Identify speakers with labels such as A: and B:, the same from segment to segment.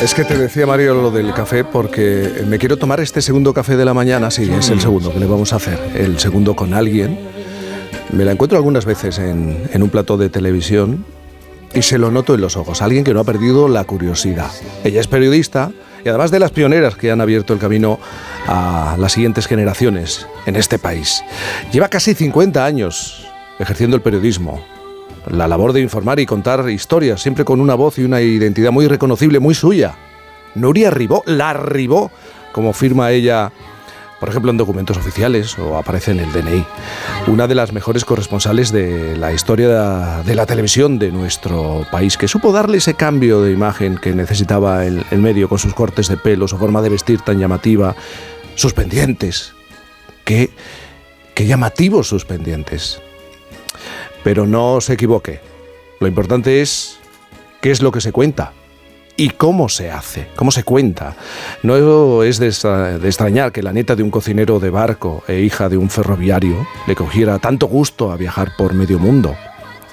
A: Es que te decía Mario lo del café porque me quiero tomar este segundo café de la mañana, sí, es el segundo que le vamos a hacer, el segundo con alguien. Me la encuentro algunas veces en, en un plato de televisión y se lo noto en los ojos, alguien que no ha perdido la curiosidad. Ella es periodista y además de las pioneras que han abierto el camino a las siguientes generaciones en este país. Lleva casi 50 años ejerciendo el periodismo, la labor de informar y contar historias, siempre con una voz y una identidad muy reconocible, muy suya. Nuria Ribó, la Ribó, como firma ella, por ejemplo, en documentos oficiales o aparece en el DNI. Una de las mejores corresponsales de la historia de la televisión de nuestro país, que supo darle ese cambio de imagen que necesitaba el, medio con sus cortes de pelo, su forma de vestir tan llamativa, sus pendientes. Qué, qué llamativos sus pendientes. Pero no se equivoque. Lo importante es qué es lo que se cuenta y cómo se hace, cómo se cuenta. No es de, extrañar que la nieta de un cocinero de barco e hija de un ferroviario le cogiera tanto gusto a viajar por medio mundo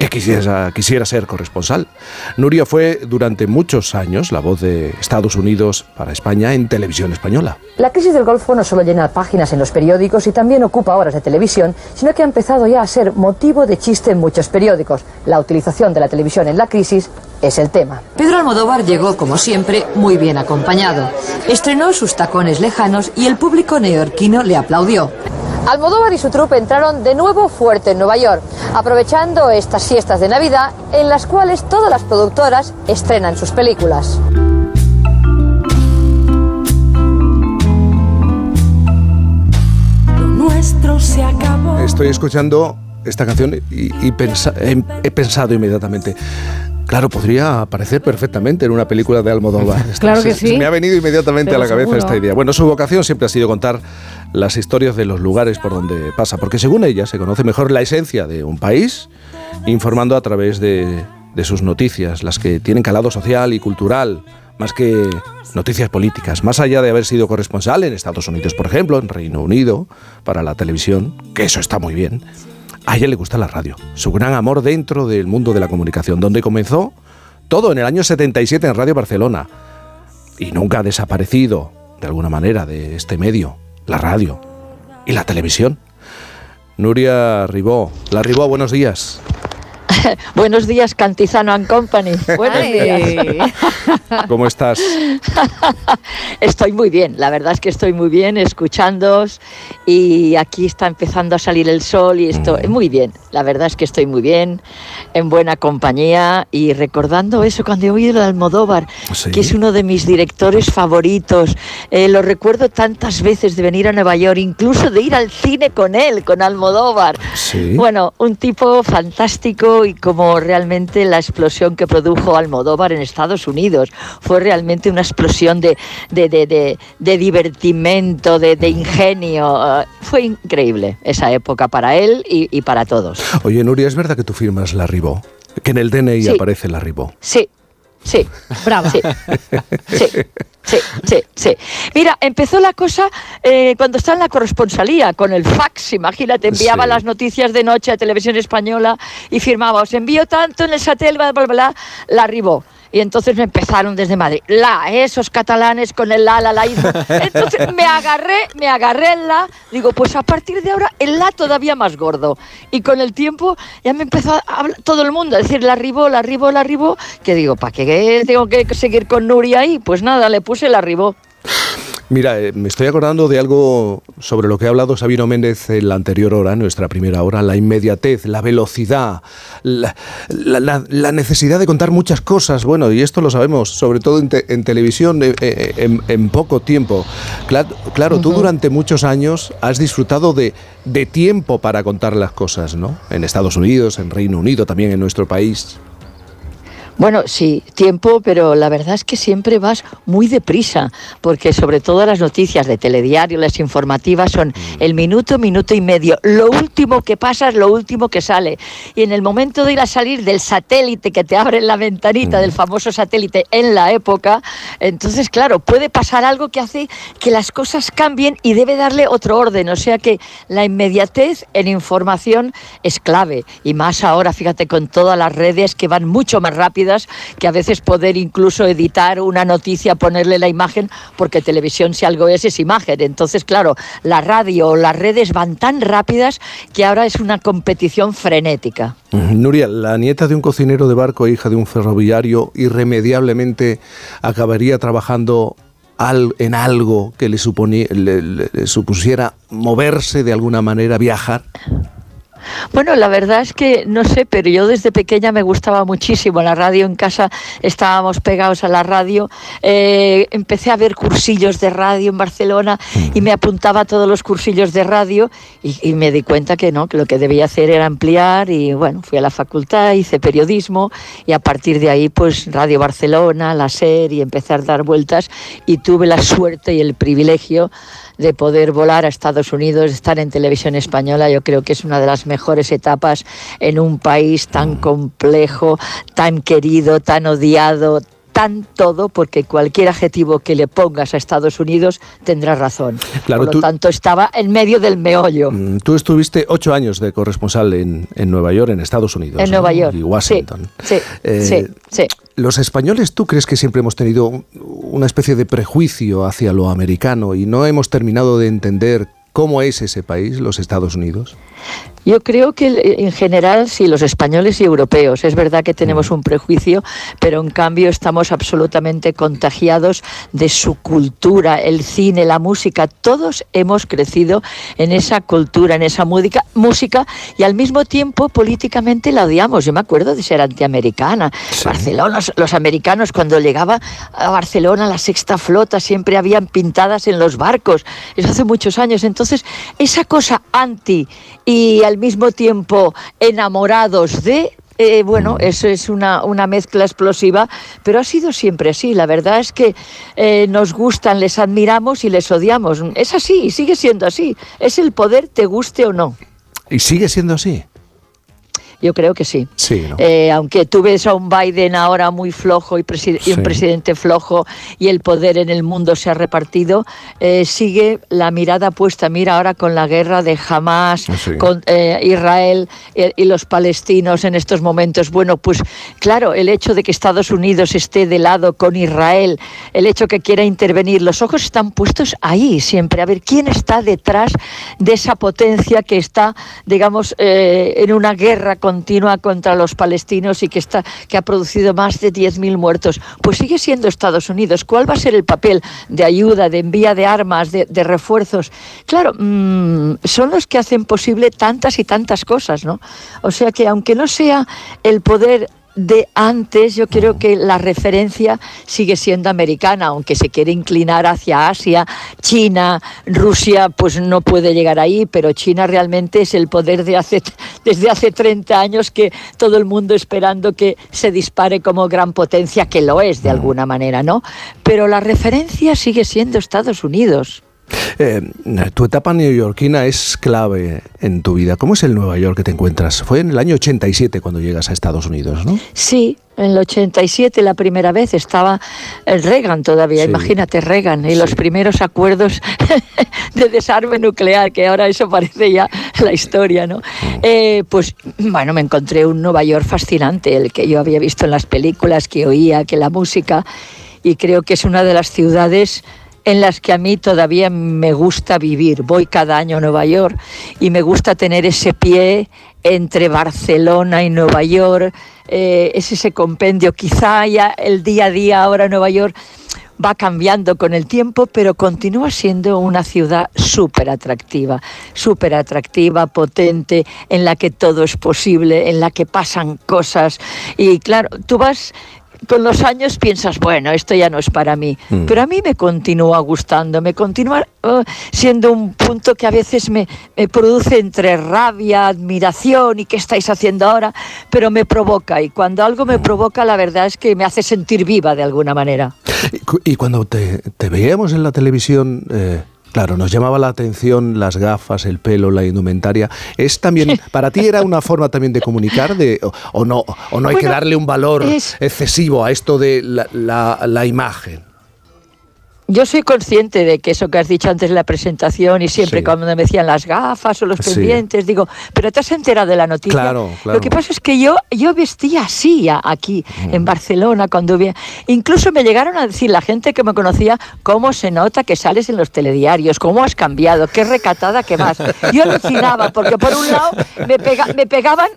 A: que quisiera, quisiera ser corresponsal. Nuria fue durante muchos años la voz de Estados Unidos para España en televisión española.
B: La crisis del Golfo no solo llena páginas en los periódicos y también ocupa horas de televisión, sino que ha empezado ya a ser motivo de chiste en muchos periódicos. La utilización de la televisión en la crisis es el tema.
C: Pedro Almodóvar llegó, como siempre, muy bien acompañado. Estrenó sus tacones lejanos y el público neoyorquino le aplaudió.
B: Almodóvar y su trupe entraron de nuevo fuerte en Nueva York, aprovechando estas fiestas de Navidad en las cuales todas las productoras estrenan sus películas.
A: Estoy escuchando esta canción y, he, he pensado inmediatamente. Claro, podría aparecer perfectamente en una película de Almodóvar.
D: claro que sí.
A: me ha venido inmediatamente a la cabeza esta idea. Bueno, su vocación siempre ha sido contar las historias de los lugares por donde pasa, porque según ella se conoce mejor la esencia de un país, informando a través de, de sus noticias, las que tienen calado social y cultural, más que noticias políticas, más allá de haber sido corresponsal en Estados Unidos, por ejemplo, en Reino Unido, para la televisión, que eso está muy bien. A ella le gusta la radio, su gran amor dentro del mundo de la comunicación, donde comenzó todo en el año 77 en Radio Barcelona. Y nunca ha desaparecido, de alguna manera, de este medio la radio y la televisión. Nuria Ribó. La Ribó, buenos días.
E: Buenos días, Cantizano and Company. Buenos días.
A: ¿Cómo estás?
E: Estoy muy bien, la verdad es que estoy muy bien escuchándoos y aquí está empezando a salir el sol y esto mm. muy bien. La verdad es que estoy muy bien, en buena compañía y recordando eso cuando he oído el Almodóvar, que es uno de mis directores favoritos. Eh, lo recuerdo tantas veces de venir a Nueva York, incluso de ir al cine con él, con Almodóvar. Bueno, un tipo fantástico y como realmente la explosión que produjo Almodóvar en Estados Unidos. Fue realmente una explosión de, de, de, de divertimento, de, ingenio. Eh, fue increíble esa época para él y, para todos.
A: Oye, Nuria, ¿es verdad que tú firmas la Ribó? Que en el DNI aparece la Ribó.
E: Sí, Sí, brava. Sí, sí, sí, sí, Mira, empezó la cosa eh, cuando estaba en la corresponsalía, con el fax, imagínate, enviaba las noticias de noche a Televisión Española y firmaba, os envío tanto en el satélite, bla, bla, bla, la arribó. Y entonces me empezaron desde Madrid. La, esos catalanes con el la, la, la. Entonces me agarré, me agarré el la. Digo, pues a partir de ahora el la todavía más gordo. Y con el tiempo ya me empezó a hablar todo el mundo a decir la arribó, la arribó, la arribó. Que digo, ¿para qué tengo que seguir con Nuria ahí? Pues nada, le puse la arribó.
A: Mira, eh, me estoy acordando de algo sobre lo que ha hablado Sabino Méndez en la anterior hora, nuestra primera hora, la inmediatez, la velocidad, la, necesidad de contar muchas cosas. Bueno, y esto lo sabemos, sobre todo en, televisión, eh, eh, en, poco tiempo. Claro, tú durante muchos años has disfrutado de, de tiempo para contar las cosas, ¿no? En Estados Unidos, en Reino Unido, también en nuestro país.
E: Bueno, sí, tiempo, pero la verdad es que siempre vas muy deprisa, porque sobre todo las noticias de telediario, las informativas son mm. el minuto, minuto y medio. Lo último que pasa es lo último que sale. Y en el momento de ir a salir del satélite que te abre la ventanita del mm. famoso satélite en la época, entonces, claro, puede pasar algo que hace que las cosas cambien y debe darle otro orden. O sea que la inmediatez en información es clave. Y más ahora, fíjate, con todas las redes que van mucho más rápido que a veces poder incluso editar una noticia, ponerle la imagen, porque televisión si algo es es imagen. Entonces, claro, la radio o las redes van tan rápidas que ahora es una competición frenética.
A: Nuria, la nieta de un cocinero de barco, hija de un ferroviario, irremediablemente acabaría trabajando en algo que le, le supusiera moverse de alguna manera, viajar.
E: Bueno, la verdad es que no sé, pero yo desde pequeña me gustaba muchísimo la radio. En casa estábamos pegados a la radio. Eh, empecé a ver cursillos de radio en Barcelona y me apuntaba a todos los cursillos de radio y, me di cuenta que no, que lo que debía hacer era ampliar y bueno, fui a la facultad, hice periodismo y a partir de ahí pues Radio Barcelona, la SER y empecé a dar vueltas y tuve la suerte y el privilegio de poder volar a Estados Unidos, estar en televisión española, yo creo que es una de las mejores etapas en un país tan complejo, tan querido, tan odiado, tan todo porque cualquier adjetivo que le pongas a Estados Unidos tendrá razón. Claro, Por lo tanto, estaba en medio del meollo.
A: Mm, tú estuviste ocho años de corresponsal en, Nueva York, en Estados Unidos.
E: En Nueva York.
A: Y Washington.
E: Sí, sí, sí,
A: Los españoles, ¿tú crees que siempre hemos tenido una especie de prejuicio hacia lo americano y no hemos terminado de entender cómo es ese país, los Estados Unidos?
E: Yo creo que en general sí, los españoles y europeos. Es verdad que tenemos un prejuicio, pero en cambio estamos absolutamente contagiados de su cultura, el cine, la música. Todos hemos crecido en esa cultura, en esa música, música y al mismo tiempo políticamente la odiamos. Yo me acuerdo de ser antiamericana. Barcelona, los americanos cuando llegaba a Barcelona la sexta flota siempre habían pintadas en los barcos. Eso hace muchos años. Entonces, esa cosa anti y al mismo tiempo enamorados de eh, bueno, eso es una, una, mezcla explosiva, pero ha sido siempre así. La verdad es que eh, nos gustan, les admiramos y les odiamos. Es así y sigue siendo así. Es el poder, te guste o no.
A: ¿Y sigue siendo así?
E: Yo creo que sí.
A: sí
E: eh, aunque tú ves a un Biden ahora muy flojo y, un presidente flojo y el poder en el mundo se ha repartido, eh, sigue la mirada puesta. Mira ahora con la guerra de Hamas, ah, con eh, Israel y los palestinos en estos momentos. Bueno, pues claro, el hecho de que Estados Unidos esté de lado con Israel, el hecho que quiera intervenir, los ojos están puestos ahí siempre, a ver quién está detrás de esa potencia que está, digamos, en una guerra con continua contra los palestinos y que, está, que ha producido más de 10.000 muertos, pues sigue siendo Estados Unidos. ¿Cuál va a ser el papel de ayuda, de envía de armas, de, refuerzos? Claro, mm, son los que hacen posible tantas y tantas cosas, ¿no? O sea que aunque no sea el poder de antes, yo creo que la referencia sigue siendo americana, aunque se quiere inclinar hacia Asia, China, Rusia, pues no puede llegar ahí, pero China realmente es el poder de hace, desde hace 30 años que todo el mundo esperando que se dispare como gran potencia, que lo es de alguna manera, ¿no? Pero la referencia sigue siendo Estados Unidos.
A: Eh, tu etapa neoyorquina es clave en tu vida. ¿Cómo es el Nueva York que te encuentras? Fue en el año 87 cuando llegas a Estados Unidos, ¿no?
E: Sí, en el 87 la primera vez estaba Reagan todavía, imagínate Reagan y los primeros acuerdos de desarme nuclear, que ahora eso parece ya la historia, ¿no? Mm. Eh, pues bueno, me encontré un Nueva York fascinante, el que yo había visto en las películas, que oía, que la música, y creo que es una de las ciudades en las que a mí todavía me gusta vivir. Voy cada año a Nueva York y me gusta tener ese pie entre Barcelona y Nueva York. Eh, es ese compendio. Quizá ya el día a día ahora Nueva York va cambiando con el tiempo, pero continúa siendo una ciudad súper atractiva, súper atractiva, potente, en la que todo es posible, en la que pasan cosas. Y claro, tú vas con los años piensas, bueno, esto ya no es para mí. Mm. Pero a mí me continúa gustando, me continúa uh, siendo un punto que a veces me, produce entre rabia, admiración y qué estáis haciendo ahora, pero me provoca. Y cuando algo me provoca, la verdad es que me hace sentir viva de alguna manera.
A: Y, cuando te, veíamos en la televisión... Eh, Claro, nos llamaba la atención las gafas, el pelo, la indumentaria. ¿Es también, para ti era una forma también de comunicar de, o, no, o no hay que darle un valor excesivo a esto de la, la imagen?
E: Yo soy consciente de que eso que has dicho antes en la presentación y siempre cuando me decían las gafas o los pendientes, digo, pero te has enterado de la noticia.
A: Claro,
E: Lo que pasa es que yo, yo vestía así aquí, mm. en Barcelona, cuando vi... Incluso me llegaron a decir la gente que me conocía cómo se nota que sales en los telediarios, cómo has cambiado, qué recatada que vas. Yo alucinaba, porque por un lado me, me pegaban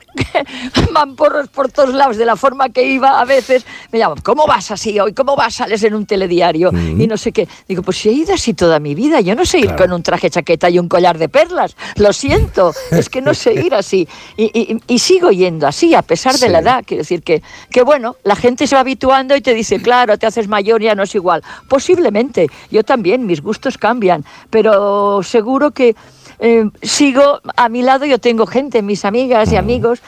E: mamporros por todos lados, de la forma que iba a veces, me llamaban, ¿cómo vas así hoy? ¿Cómo vas? Sales en un telediario mm. y no sé qué. Digo, pues si he ido así toda mi vida, yo no sé ir con un traje chaqueta y un collar de perlas, lo siento, es que no sé ir así. Y, sigo yendo así, a pesar de la edad. Quiero decir que, que, bueno, la gente se va habituando y te dice, claro, te haces mayor, ya no es igual. Posiblemente, yo también, mis gustos cambian, pero seguro que eh, sigo a mi lado, yo tengo gente, mis amigas y amigos,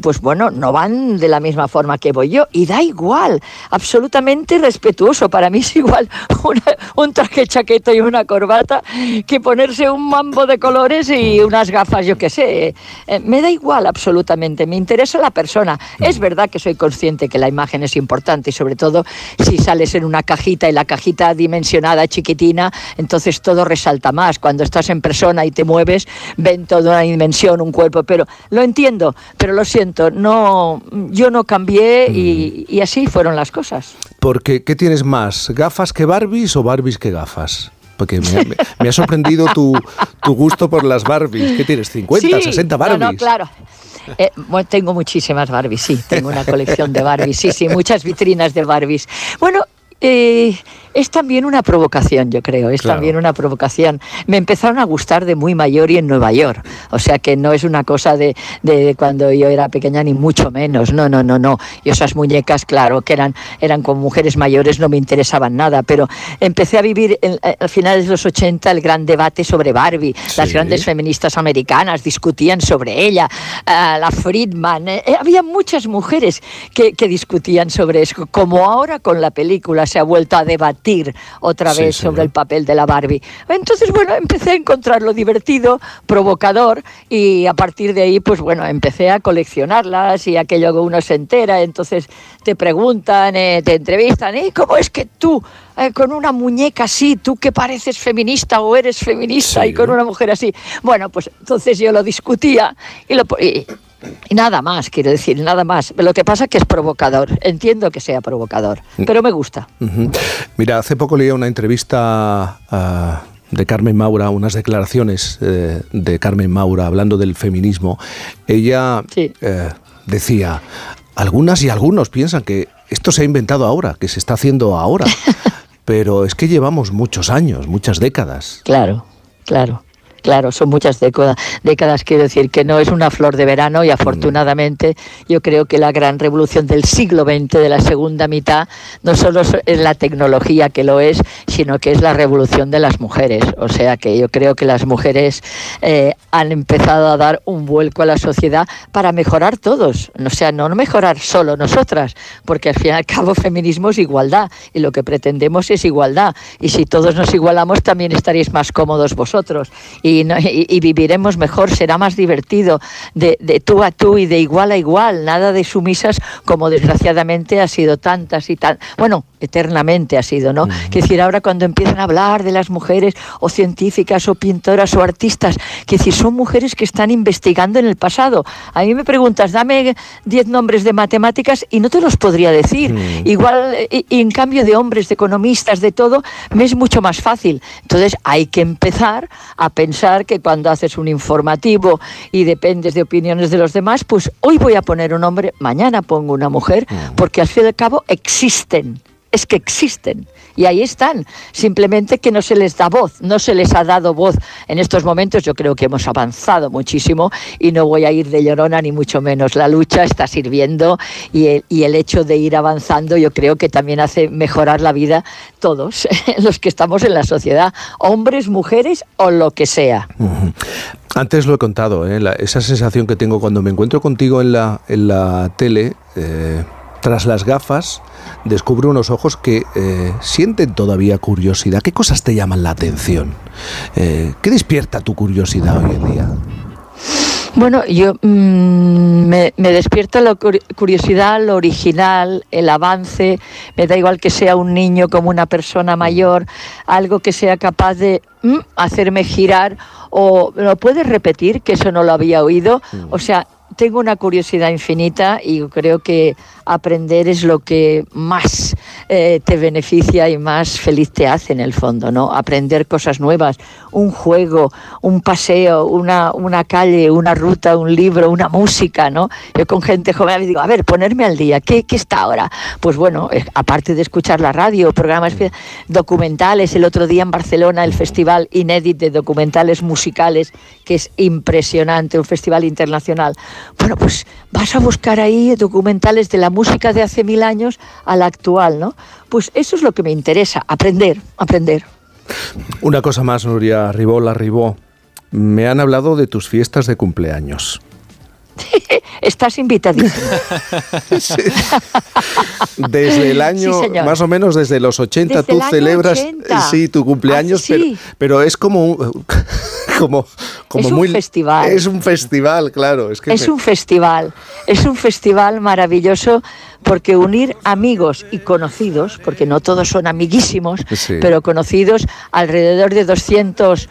E: pues bueno, no van de la misma forma que voy yo y da igual, absolutamente respetuoso. Para mí es igual un traje chaqueto y una corbata que ponerse un mambo de colores y unas gafas, yo qué sé. Eh, me da igual absolutamente, me interesa la persona. Es verdad que soy consciente que la imagen es importante y sobre todo si sales en una cajita y la cajita dimensionada chiquitina, entonces todo resalta más. Cuando estás en persona y te mueves, ven toda una dimensión, un cuerpo, pero lo entiendo, pero lo siento, no, yo no cambié y, y así fueron las cosas.
A: Porque, ¿qué tienes más? ¿Gafas que Barbies o Barbies que gafas? Porque me ha, sorprendido tu, tu, gusto por las Barbies. ¿Qué tienes? ¿50, 60 Barbies? No,
E: no, claro. Eh, tengo muchísimas Barbies, sí. Tengo una colección de Barbies, sí, sí, muchas vitrinas de Barbies. Bueno, eh, es también una provocación, yo creo, es también una provocación. Me empezaron a gustar de muy mayor y en Nueva York, o sea que no es una cosa de, de cuando yo era pequeña ni mucho menos, no, no, no, no. Y esas muñecas, claro, que eran, eran con mujeres mayores, no me interesaban nada, pero empecé a vivir en, al final de los 80 el gran debate sobre Barbie, las grandes feministas americanas discutían sobre ella, eh, la Friedman, eh, eh, había muchas mujeres que, que discutían sobre eso, como ahora con la película se ha vuelto a debatir otra vez sobre el papel de la Barbie. Entonces, bueno, empecé a encontrarlo divertido, provocador, y a partir de ahí, pues bueno, empecé a coleccionarlas y aquello que uno se entera, entonces te preguntan, eh, te entrevistan, ¿y cómo es que tú, eh, con una muñeca así, tú que pareces feminista o eres feminista y con una mujer así? Bueno, pues entonces yo lo discutía y lo... Y, y nada más, quiero decir, nada más. Lo que pasa es que es provocador. Entiendo que sea provocador, mm. pero me gusta.
A: Mira, hace poco leí una entrevista ah, de Carmen Maura, unas declaraciones eh, de Carmen Maura hablando del feminismo. Ella eh, decía, algunas y algunos piensan que esto se ha inventado ahora, que se está haciendo ahora. pero es que llevamos muchos años, muchas décadas.
E: Claro, claro. Claro, son muchas décadas, quiero decir, que no es una flor de verano y mm. afortunadamente yo creo que la gran revolución del siglo XX, de la segunda mitad, no solo es la tecnología que lo es, sino que es la revolución de las mujeres. O sea que yo creo que las mujeres eh, han empezado a dar un vuelco a la sociedad para mejorar todos. O sea, no mejorar solo nosotras, porque al fin y al cabo feminismo es igualdad y lo que pretendemos es igualdad. Y si todos nos igualamos, también estaréis más cómodos vosotros y, viviremos mejor, será más divertido de, tú a tú y de igual a igual, nada de sumisas como desgraciadamente ha sido tantas y tan, bueno, eternamente ha sido, ¿no? Que decir, ahora cuando empiezan a hablar de las mujeres o científicas o pintoras o artistas, que decir, son mujeres que están investigando en el pasado. A mí me preguntas, dame diez nombres de matemáticas y no te los podría decir. Igual, y en cambio de hombres, de economistas, de todo, me es mucho más fácil. Entonces hay que empezar a pensar que cuando haces un informativo y dependes de opiniones de los demás, pues hoy voy a poner un hombre, mañana pongo una mujer, porque al fin y al cabo existen es que existen y ahí están, simplemente que no se les da voz, no se les ha dado voz en estos momentos. Yo creo que hemos avanzado muchísimo y no voy a ir de llorona ni mucho menos. La lucha está sirviendo y el, y el hecho de ir avanzando yo creo que también hace mejorar la vida todos los que estamos en la sociedad, hombres, mujeres o lo que sea.
A: Antes lo he contado, ¿eh? esa sensación que tengo cuando me encuentro contigo en la, en la tele. Eh, tras las gafas, descubro unos ojos que eh, sienten todavía curiosidad. ¿Qué cosas te llaman la atención? Eh, ¿Qué despierta tu curiosidad hoy en día?
E: Bueno, yo mm, me, despierta la curiosidad, lo original, el avance. Me da igual que sea un niño como una persona mayor, algo que sea capaz de mm, hacerme girar o lo puedes repetir que eso no lo había oído. Mm. O sea, tengo una curiosidad infinita y creo que aprender es lo que más eh, te beneficia y más feliz te hace en el fondo, ¿no? Aprender cosas nuevas, un juego, un paseo, una, una calle, una ruta, un libro, una música, ¿no? Yo con gente joven digo, a ver, ponerme al día, ¿qué, qué está ahora? Pues bueno, eh, aparte de escuchar la radio, programas documentales, el otro día en Barcelona el Festival Inédit de Documentales Musicales, que es impresionante, un festival internacional. Bueno, pues vas a buscar ahí documentales de la música de hace mil años a la actual, ¿no? Pues eso es lo que me interesa, aprender, aprender.
A: Una cosa más, Nuria Ribó, Ribó. Me han hablado de tus fiestas de cumpleaños.
E: Estás invitadísimo.
A: Desde el año, más o menos desde los 80, tú celebras sí tu cumpleaños, ah, pero, es como, como, como
E: es
A: muy...
E: Un festival.
A: Es un festival, claro. Es, que
E: es un festival, es un festival maravilloso porque unir amigos y conocidos, porque no todos son amiguísimos, pero conocidos, alrededor de 200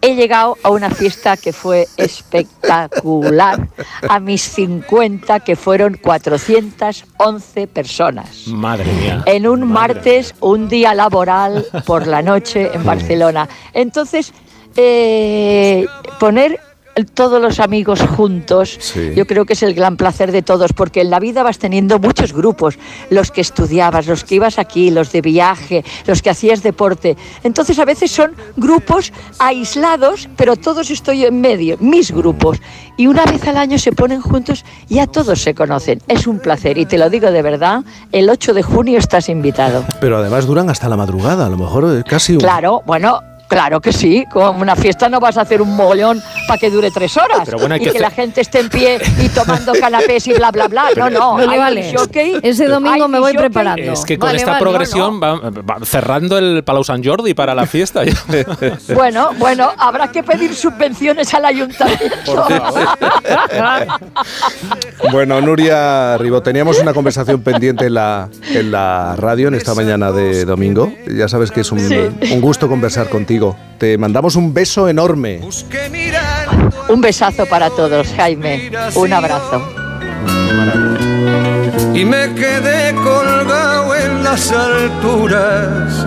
E: he llegado a una fiesta que fue espectacular, a mis 50, que fueron 411 personas.
D: Madre mía.
E: En un martes, un día laboral por la noche en Barcelona. Entonces, eh, poner todos los amigos juntos, yo creo que es el gran placer de todos, porque en la vida vas teniendo muchos grupos, los que estudiabas, los que ibas aquí, los de viaje, los que hacías deporte. Entonces a veces son grupos aislados, pero todos estoy en medio, mis grupos. Y una vez al año se ponen juntos y ya todos se conocen. Es un placer y te lo digo de verdad, el 8 de junio estás invitado.
A: Pero además duran hasta la madrugada, a lo mejor casi un...
E: Claro, bueno, Claro que sí, con una fiesta no vas a hacer un mogollón para que dure tres horas y que, la gente esté en pie y tomando canapés y bla, bla, bla. No, no,
F: vale. Ese domingo me voy preparando.
D: Es que con esta progresión Va, cerrando el Palau Sant Jordi para la fiesta.
E: bueno, bueno, habrá que pedir subvenciones al ayuntamiento.
A: bueno, Nuria Ribo, teníamos una conversación pendiente en la, en la radio en esta mañana de domingo. Ya sabes que es un, un gusto conversar contigo te mandamos un beso enorme.
E: Un besazo para todos, Jaime. Un abrazo.
G: Y me quedé colgado en las alturas